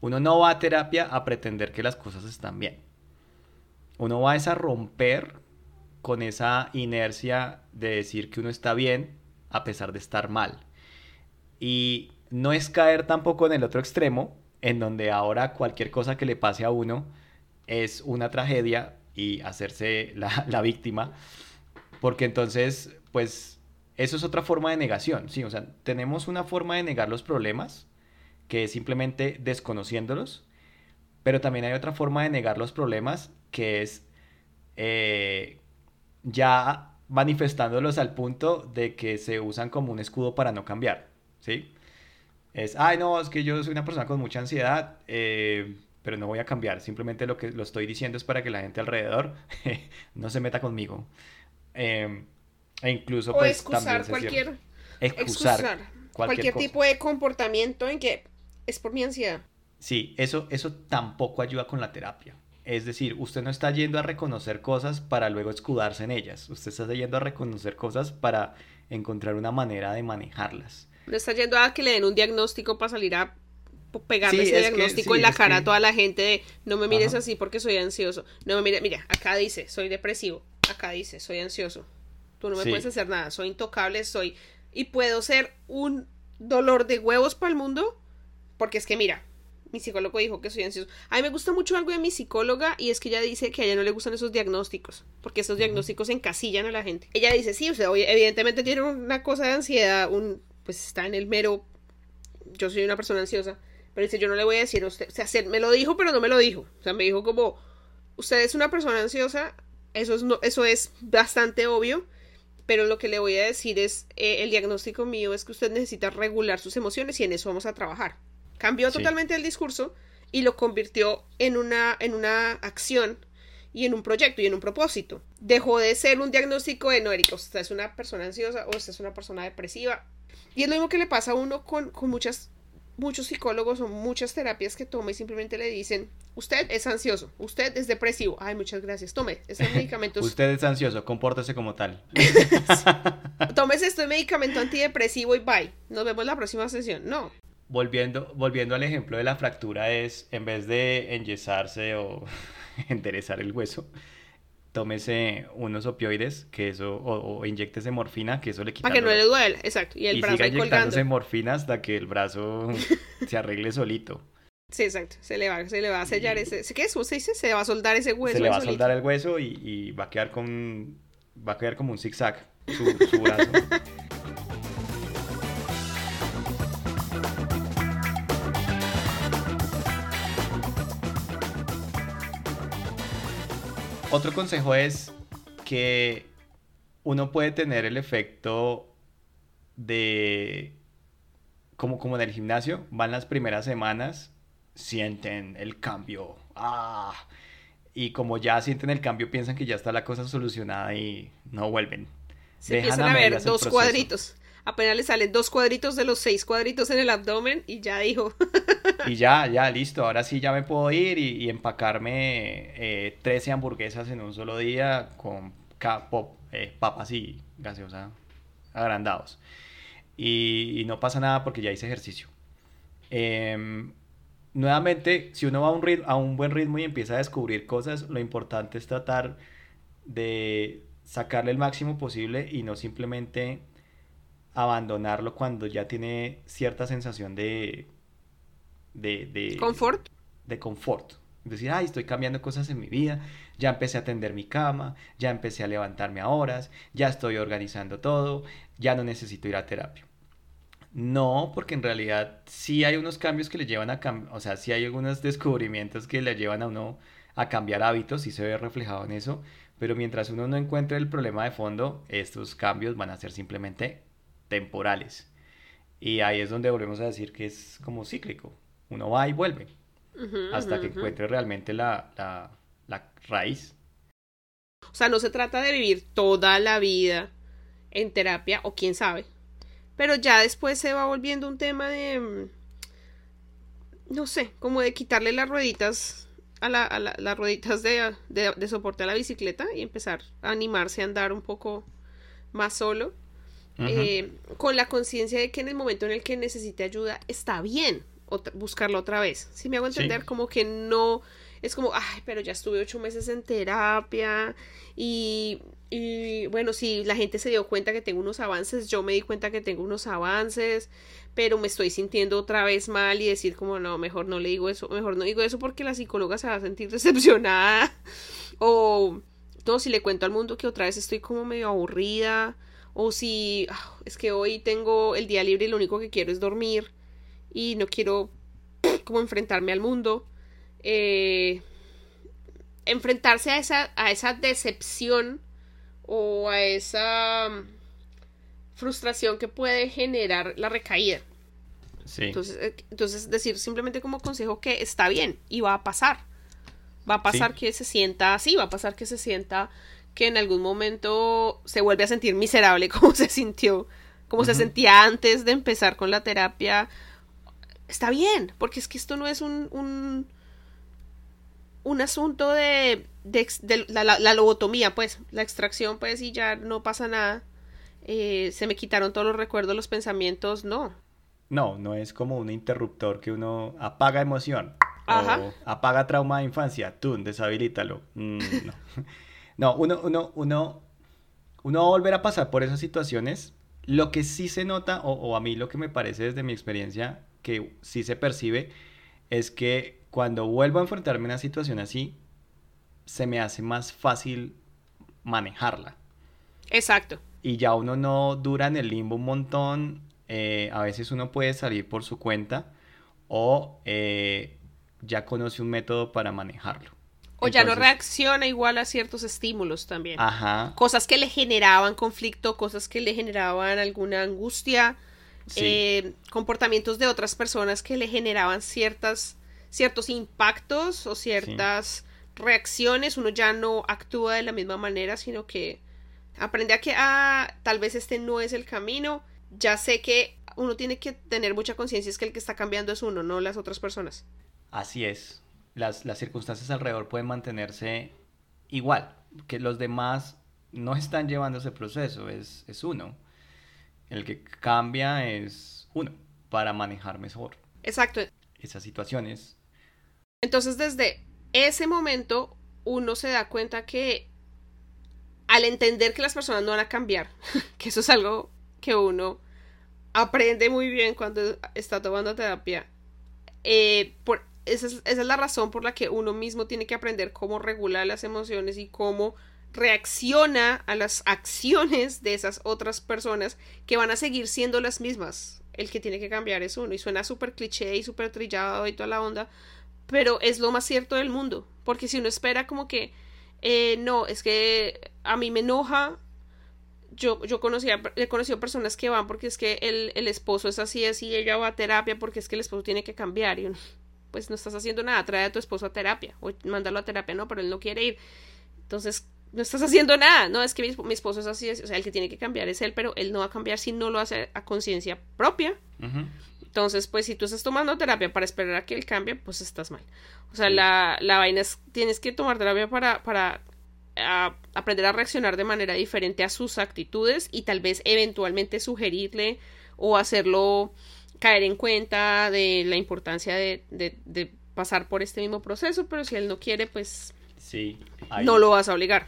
Uno no va a terapia a pretender que las cosas están bien. Uno va a romper con esa inercia de decir que uno está bien a pesar de estar mal. Y no es caer tampoco en el otro extremo, en donde ahora cualquier cosa que le pase a uno es una tragedia y hacerse la, víctima, porque entonces, pues, eso es otra forma de negación, ¿sí? O sea, tenemos una forma de negar los problemas, que es simplemente desconociéndolos, pero también hay otra forma de negar los problemas, que es eh, ya manifestándolos al punto de que se usan como un escudo para no cambiar, ¿sí? Es, ay, no, es que yo soy una persona con mucha ansiedad, eh, pero no voy a cambiar. Simplemente lo que lo estoy diciendo es para que la gente alrededor no se meta conmigo. Em, e incluso, pues, excusar cualquier, excusar, cualquier, tipo de comportamiento en que es por mi ansiedad. Sí, eso, eso tampoco ayuda con la terapia. Es decir, usted no está yendo a reconocer cosas para luego escudarse en ellas. Usted está yendo a reconocer cosas para encontrar una manera de manejarlas. No está yendo a que le den un diagnóstico para salir a pegarle ese diagnóstico en la cara a toda la gente de no me mires así porque soy ansioso. No me mires, mira, acá dice, soy depresivo. Acá dice, soy ansioso. Tú no me puedes hacer nada, soy intocable, soy y puedo ser un dolor de huevos para el mundo porque es que mira, mi psicólogo dijo que soy ansioso. A mí me gusta mucho algo de mi psicóloga y es que ella dice que a ella no le gustan esos diagnósticos, porque esos diagnósticos encasillan a la gente. Ella dice, sí, usted evidentemente tiene una cosa de ansiedad, un pues está en el mero yo soy una persona ansiosa pero dice, yo no le voy a decir a usted, o sea, me lo dijo, pero no me lo dijo. O sea, me dijo como, usted es una persona ansiosa, eso es, no, eso es bastante obvio, pero lo que le voy a decir es, eh, el diagnóstico mío es que usted necesita regular sus emociones y en eso vamos a trabajar. Cambió totalmente el discurso y lo convirtió en una, en una acción y en un proyecto y en un propósito. Dejó de ser un diagnóstico de, no, Erika, usted es una persona ansiosa o usted es una persona depresiva. Y es lo mismo que le pasa a uno con, con muchas muchos psicólogos o muchas terapias que toma y simplemente le dicen, usted es ansioso, usted es depresivo. Ay, muchas gracias, tome estos medicamentos. usted es ansioso, compórtese como tal. Tómese este medicamento antidepresivo y bye. Nos vemos la próxima sesión. No. Volviendo, volviendo al ejemplo de la fractura es, en vez de enyesarse o enderezar el hueso, tómese unos opioides, que eso, o, o inyectese morfina, que eso le quita. Para que no le duele, exacto. Y el brazo siga inyectándose morfina hasta que el brazo se arregle solito. Sí, exacto. Se le va, se le va a sellar ese. ¿Qué es? ¿Se dice? Se va a soldar ese hueso. Se le va a soldar el hueso y, y, va a quedar con. Va a quedar como un zigzag su, su brazo. Otro consejo es que uno puede tener el efecto de, como, como en el gimnasio, van las primeras semanas, sienten el cambio, ah, y como ya sienten el cambio, piensan que ya está la cosa solucionada y no vuelven. Se empiezan a ver dos cuadritos apenas le salen dos cuadritos de los seis cuadritos en el abdomen y ya dijo. y ya, ya, listo, ahora sí ya me puedo ir y, empacarme eh, 13 hamburguesas en un solo día con eh, papas y gaseosa agrandados. Y, no pasa nada porque ya hice ejercicio. Em, nuevamente, si uno va a un, a un buen ritmo y empieza a descubrir cosas, lo importante es tratar de sacarle el máximo posible y no simplemente abandonarlo cuando ya tiene cierta sensación de... de, de ¿Confort? De confort. Decir, ay, estoy cambiando cosas en mi vida, ya empecé a tender mi cama, ya empecé a levantarme a horas, ya estoy organizando todo, ya no necesito ir a terapia. No, porque en realidad sí hay unos cambios que le llevan a cambiar, o sea, sí hay algunos descubrimientos que le llevan a uno a cambiar hábitos, y se ve reflejado en eso, pero mientras uno no encuentre el problema de fondo, estos cambios van a ser simplemente temporales. Y ahí es donde volvemos a decir que es como cíclico. Uno va y vuelve. hasta que encuentre realmente la, la raíz. O sea, no se trata de vivir toda la vida en terapia, o quién sabe. Pero ya después se va volviendo un tema de. Mm, no sé, como de quitarle las rueditas a, la, las rueditas de, de, soporte a la bicicleta y empezar a animarse a andar un poco más solo. Eh, con la conciencia de que en el momento en el que necesite ayuda está bien buscarlo otra vez. Si me hago entender, como que no es como, ay, pero ya estuve ocho meses en terapia y, y bueno, si la gente se dio cuenta que tengo unos avances, yo me di cuenta que tengo unos avances, pero me estoy sintiendo otra vez mal y decir como, no, mejor no le digo eso, mejor no digo eso porque la psicóloga se va a sentir decepcionada o todo si le cuento al mundo que otra vez estoy como medio aburrida o si ah, es que hoy tengo el día libre y lo único que quiero es dormir y no quiero como enfrentarme al mundo eh, enfrentarse a esa, a esa decepción o a esa mm, frustración que puede generar la recaída. Entonces, eh, entonces, decir simplemente como consejo que está bien y va a pasar. Va a pasar que se sienta así, va a pasar que se sienta que en algún momento se vuelve a sentir miserable como se sintió, como se sentía antes de empezar con la terapia. Está bien, porque es que esto no es un un asunto de, la, lobotomía, pues, la extracción, pues, y ya no pasa nada. Eh, se me quitaron todos los recuerdos, los pensamientos, no. No, no es como un interruptor que uno apaga emoción. O apaga trauma de infancia, tú, deshabilítalo. Mm, no. no, uno, uno, uno, uno va a volver a pasar por esas situaciones. Lo que sí se nota, o, o a mí lo que me parece desde mi experiencia, que sí se percibe, es que cuando vuelvo a enfrentarme a una situación así, se me hace más fácil manejarla. Exacto. Y ya uno no dura en el limbo un montón. Eh, a veces uno puede salir por su cuenta o eh, ya conoce un método para manejarlo. O ya no reacciona igual a ciertos estímulos también. Ajá. Cosas que le generaban conflicto, cosas que le generaban alguna angustia, eh, comportamientos de otras personas que le generaban ciertas ciertos impactos o ciertas reacciones, uno ya no actúa de la misma manera, sino que aprende a que, ah, tal vez este no es el camino, ya sé que uno tiene que tener mucha conciencia, es que el que está cambiando es uno, no las otras personas. Así es, las, las circunstancias alrededor pueden mantenerse igual, que los demás no están llevando ese proceso, es, es uno. El que cambia es uno para manejar mejor. Exacto. Esas situaciones entonces desde ese momento uno se da cuenta que al entender que las personas no van a cambiar, que eso es algo que uno aprende muy bien cuando está tomando terapia, eh, por, esa, es, la razón por la que uno mismo tiene que aprender cómo regular las emociones y cómo reacciona a las acciones de esas otras personas que van a seguir siendo las mismas. El que tiene que cambiar es uno. Y suena súper cliché y súper trillado y toda la onda pero es lo más cierto del mundo, porque si uno espera como que, eh, no, es que a mí me enoja, yo, yo conocía, he conocido personas que van porque es que el, el esposo es así, así, ella va a terapia porque es que el esposo tiene que cambiar y uno, pues no estás haciendo nada, trae a tu esposo a terapia o mándalo a terapia, no, pero él no quiere ir. Entonces, no estás haciendo nada, no, es que mi, esposo es así, o sea, el que tiene que cambiar es él, pero él no va a cambiar si no lo hace a conciencia propia. Entonces, pues si tú estás tomando terapia para esperar a que él cambie, pues estás mal. O sea, la, la vaina es, tienes que tomar terapia para, para aprender a reaccionar de manera diferente a sus actitudes y tal vez eventualmente sugerirle o hacerlo caer en cuenta de la importancia de, de, pasar por este mismo proceso, pero si él no quiere, pues sí, no lo vas a obligar.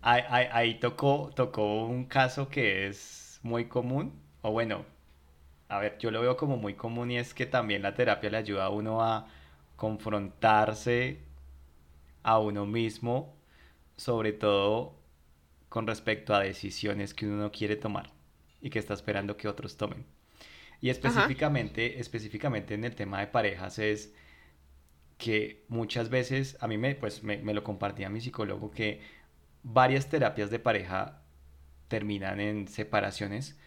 Ahí, ahí, tocó, tocó un caso que es muy común, o bueno, a ver, yo lo veo como muy común y es que también la terapia le ayuda a uno a confrontarse a uno mismo, sobre todo con respecto a decisiones que uno no quiere tomar y que está esperando que otros tomen. Y específicamente, específicamente en el tema de parejas es que muchas veces, a mí me, pues, me, me lo compartía mi psicólogo, que varias terapias de pareja terminan en separaciones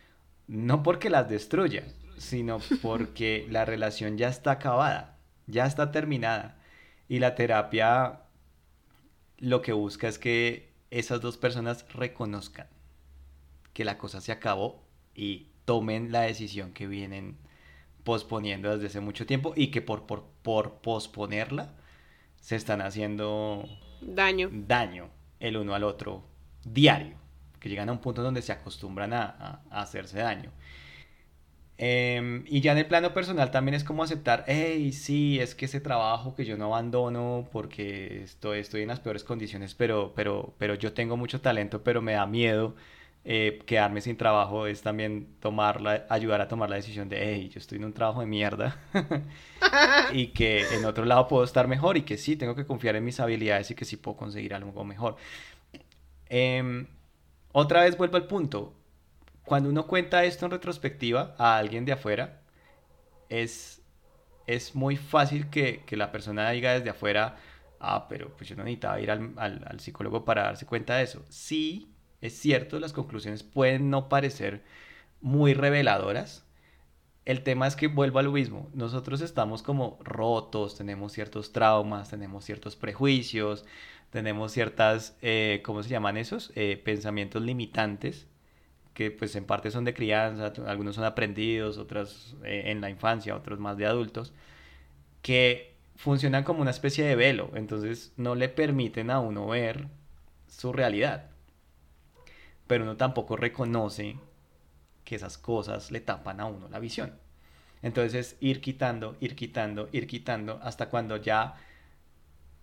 no porque las destruya, sino porque la relación ya está acabada, ya está terminada. Y la terapia lo que busca es que esas dos personas reconozcan que la cosa se acabó y tomen la decisión que vienen posponiendo desde hace mucho tiempo y que por, por, por posponerla se están haciendo daño. daño el uno al otro diario, que llegan a un punto donde se acostumbran a, hacerse daño. Em, y ya en el plano personal también es como aceptar, hey, sí, es que ese trabajo que yo no abandono porque estoy, estoy en las peores condiciones, pero, pero, pero yo tengo mucho talento, pero me da miedo eh, quedarme sin trabajo es también tomar ayudar a tomar la decisión de, hey, yo estoy en un trabajo de mierda y que en otro lado puedo estar mejor y que sí, tengo que confiar en mis habilidades y que sí puedo conseguir algo mejor. Em, otra vez vuelvo al punto, cuando uno cuenta esto en retrospectiva a alguien de afuera, es, es muy fácil que, que la persona diga desde afuera, ah, pero pues yo no necesitaba ir al, al, al psicólogo para darse cuenta de eso. Sí, es cierto, las conclusiones pueden no parecer muy reveladoras. El tema es que vuelvo a lo mismo. Nosotros estamos como rotos, tenemos ciertos traumas, tenemos ciertos prejuicios, tenemos ciertas, eh, ¿cómo se llaman esos? Eh, pensamientos limitantes que pues en parte son de crianza, algunos son aprendidos, otros eh, en la infancia, otros más de adultos, que funcionan como una especie de velo, entonces no le permiten a uno ver su realidad pero uno tampoco reconoce que esas cosas le tapan a uno la visión. Entonces ir quitando, ir quitando, ir quitando, hasta cuando ya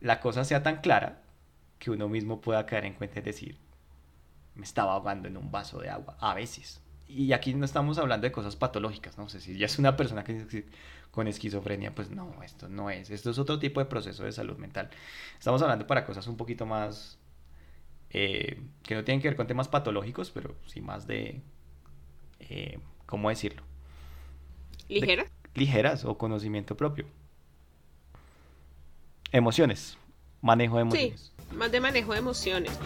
la cosa sea tan clara que uno mismo pueda caer en cuenta y decir, me estaba ahogando en un vaso de agua, a veces. Y aquí no estamos hablando de cosas patológicas, no sé si ya es una persona que con esquizofrenia, pues no, esto no es, esto es otro tipo de proceso de salud mental. Estamos hablando para cosas un poquito más eh, que no tienen que ver con temas patológicos, pero sí más de, eh, ¿cómo decirlo? ¿Ligeras? ligeras o conocimiento propio. Emociones, manejo de emociones. Sí, más de manejo de emociones.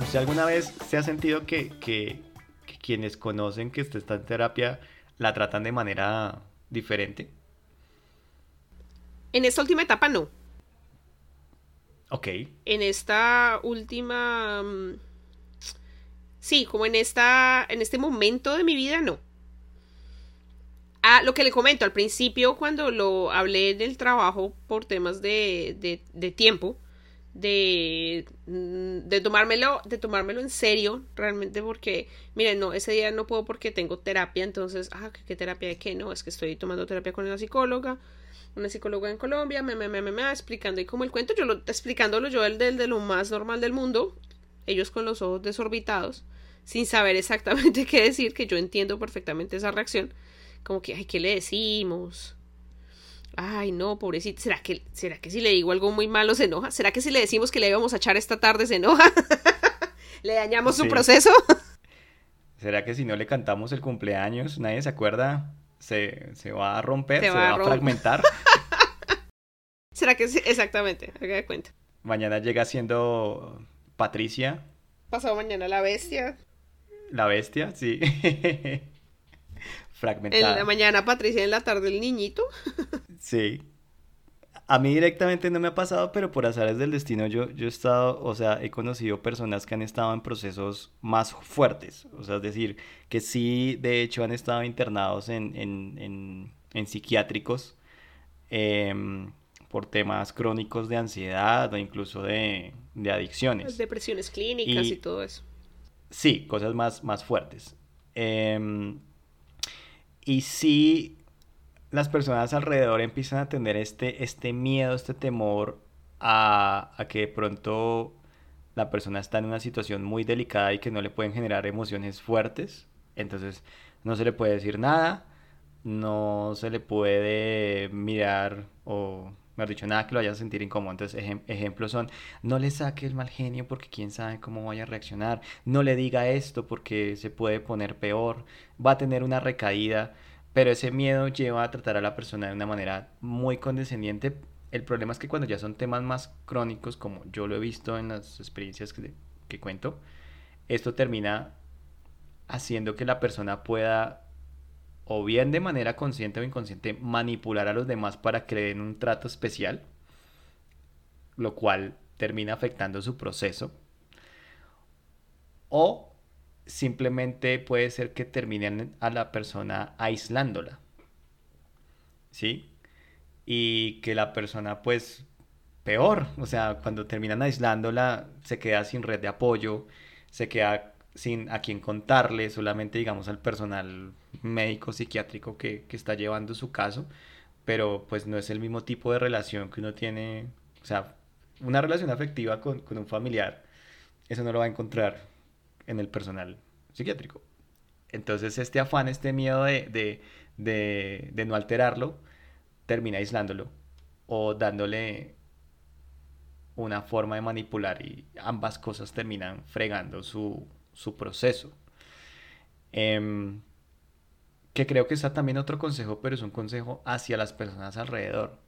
¿Usted alguna vez se ha sentido que, que, que quienes conocen que usted está en terapia la tratan de manera diferente? En esta última etapa no. Ok. En esta última... Mm, sí, como en esta. En este momento de mi vida, no. Ah, lo que le comento, al principio, cuando lo hablé del trabajo por temas de, de, de tiempo, de, mm, de tomármelo, de tomármelo en serio, realmente porque, miren, no, ese día no puedo porque tengo terapia, entonces, ah, ¿qué, terapia de qué? No, es que estoy tomando terapia con una psicóloga, una psicóloga en Colombia, me, me, me, me, explicando y como el cuento, yo lo, explicándolo yo el del de lo más normal del mundo, ellos con los ojos desorbitados, sin saber exactamente qué decir, que yo entiendo perfectamente esa reacción, como que, ay, ¿qué le decimos? Ay, no, pobrecito. ¿Será que, ¿Será que si le digo algo muy malo se enoja? ¿Será que si le decimos que le íbamos a echar esta tarde se enoja? ¿Le dañamos su proceso? ¿Será que si no le cantamos el cumpleaños, nadie se acuerda? ¿Se, va a romper? ¿Se, va, a, fragmentar? ¿Será que sí? Exactamente, haga de cuenta. Mañana llega siendo Patricia. Pasado mañana la bestia. La bestia, sí. Fragmentada. En la mañana Patricia, en la tarde el niñito. sí. A mí directamente no me ha pasado, pero por azares del destino yo, yo he estado, o sea, he conocido personas que han estado en procesos más fuertes. O sea, es decir, que sí, de hecho, han estado internados en, en, en, psiquiátricos em, por temas crónicos de ansiedad o incluso de, de adicciones. Depresiones clínicas y, todo eso. Sí, cosas más, más fuertes. Eh, y si las personas alrededor empiezan a tener este, este miedo, este temor a, a que de pronto la persona está en una situación muy delicada y que no le pueden generar emociones fuertes. Entonces no se le puede decir nada, no se le puede mirar o, mejor dicho, nada que lo vaya a sentir incómodo. Entonces ejemplos son, no le saque el mal genio porque quién sabe cómo vaya a reaccionar, no le diga esto porque se puede poner peor, va a tener una recaída pero ese miedo lleva a tratar a la persona de una manera muy condescendiente. El problema es que cuando ya son temas más crónicos, como yo lo he visto en las experiencias que, que cuento, esto termina haciendo que la persona pueda o bien de manera consciente o inconsciente manipular a los demás para que le den un trato especial, lo cual termina afectando su proceso, o simplemente puede ser que terminen a la persona aislándola, ¿sí? Y que la persona pues peor, o sea, cuando terminan aislándola se queda sin red de apoyo, se queda sin a quien contarle, solamente digamos al personal médico psiquiátrico que, está llevando su caso, pero pues no es el mismo tipo de relación que uno tiene, o sea, una relación afectiva con, un familiar, eso no lo va a encontrar en el personal psiquiátrico. Entonces este afán, este miedo de, de no alterarlo, termina aislándolo o dándole una forma de manipular y ambas cosas terminan fregando su, su proceso. Em, que creo que está también otro consejo, pero es un consejo hacia las personas alrededor.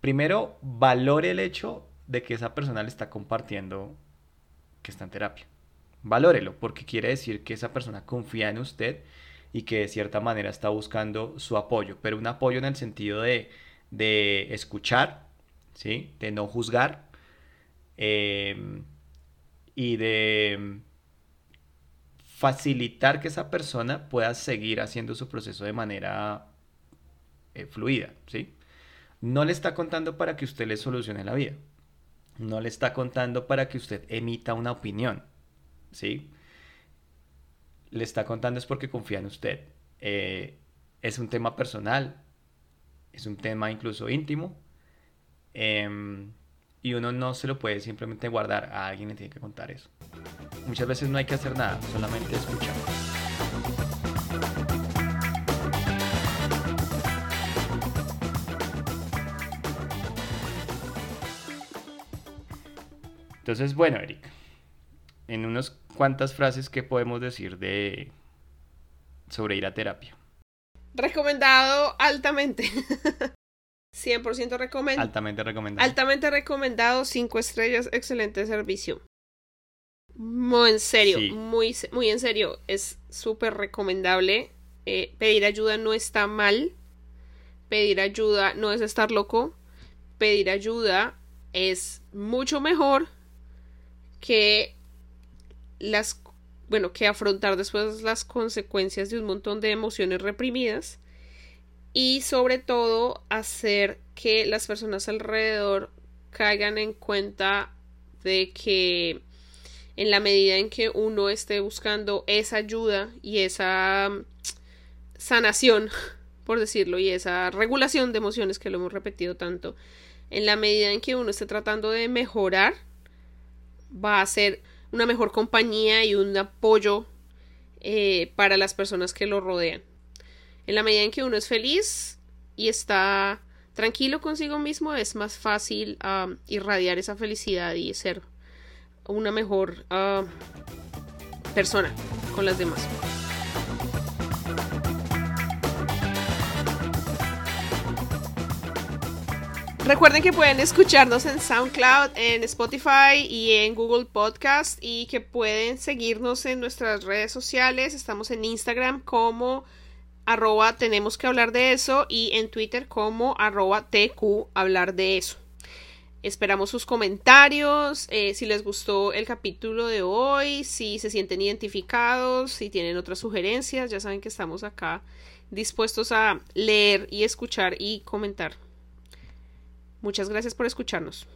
Primero, valore el hecho de que esa persona le está compartiendo que está en terapia. Valórelo, porque quiere decir que esa persona confía en usted y que de cierta manera está buscando su apoyo, pero un apoyo en el sentido de, de escuchar, ¿sí? de no juzgar em, y de facilitar que esa persona pueda seguir haciendo su proceso de manera eh, fluida, ¿sí? No le está contando para que usted le solucione la vida. No le está contando para que usted emita una opinión, ¿sí? Le está contando es porque confía en usted. Eh, es un tema personal, es un tema incluso íntimo. Em, y uno no se lo puede simplemente guardar, a alguien le tiene que contar eso. Muchas veces no hay que hacer nada, solamente escuchar. Entonces, bueno, Eric, en unas cuantas frases, ¿qué podemos decir de sobre ir a terapia? Recomendado altamente. 100% recomendado. Altamente recomendado. Altamente recomendado, 5 estrellas, excelente servicio. Muy en serio, muy, muy en serio, es súper recomendable. Eh, pedir ayuda no está mal. Pedir ayuda no es estar loco. Pedir ayuda es mucho mejor que las bueno, que afrontar después las consecuencias de un montón de emociones reprimidas y sobre todo hacer que las personas alrededor caigan en cuenta de que en la medida en que uno esté buscando esa ayuda y esa mm, sanación, por decirlo, y esa regulación de emociones que lo hemos repetido tanto, en la medida en que uno esté tratando de mejorar, va a ser una mejor compañía y un apoyo eh, para las personas que lo rodean. En la medida en que uno es feliz y está tranquilo consigo mismo, es más fácil um, irradiar esa felicidad y ser una mejor uh, persona con las demás. Recuerden que pueden escucharnos en SoundCloud, en Spotify y en Google Podcast y que pueden seguirnos en nuestras redes sociales. Estamos en Instagram como arroba tenemos que hablar de eso y en Twitter como arroba tq hablar de eso. Esperamos sus comentarios, eh, si les gustó el capítulo de hoy, si se sienten identificados, si tienen otras sugerencias, ya saben que estamos acá dispuestos a leer y escuchar y comentar. Muchas gracias por escucharnos.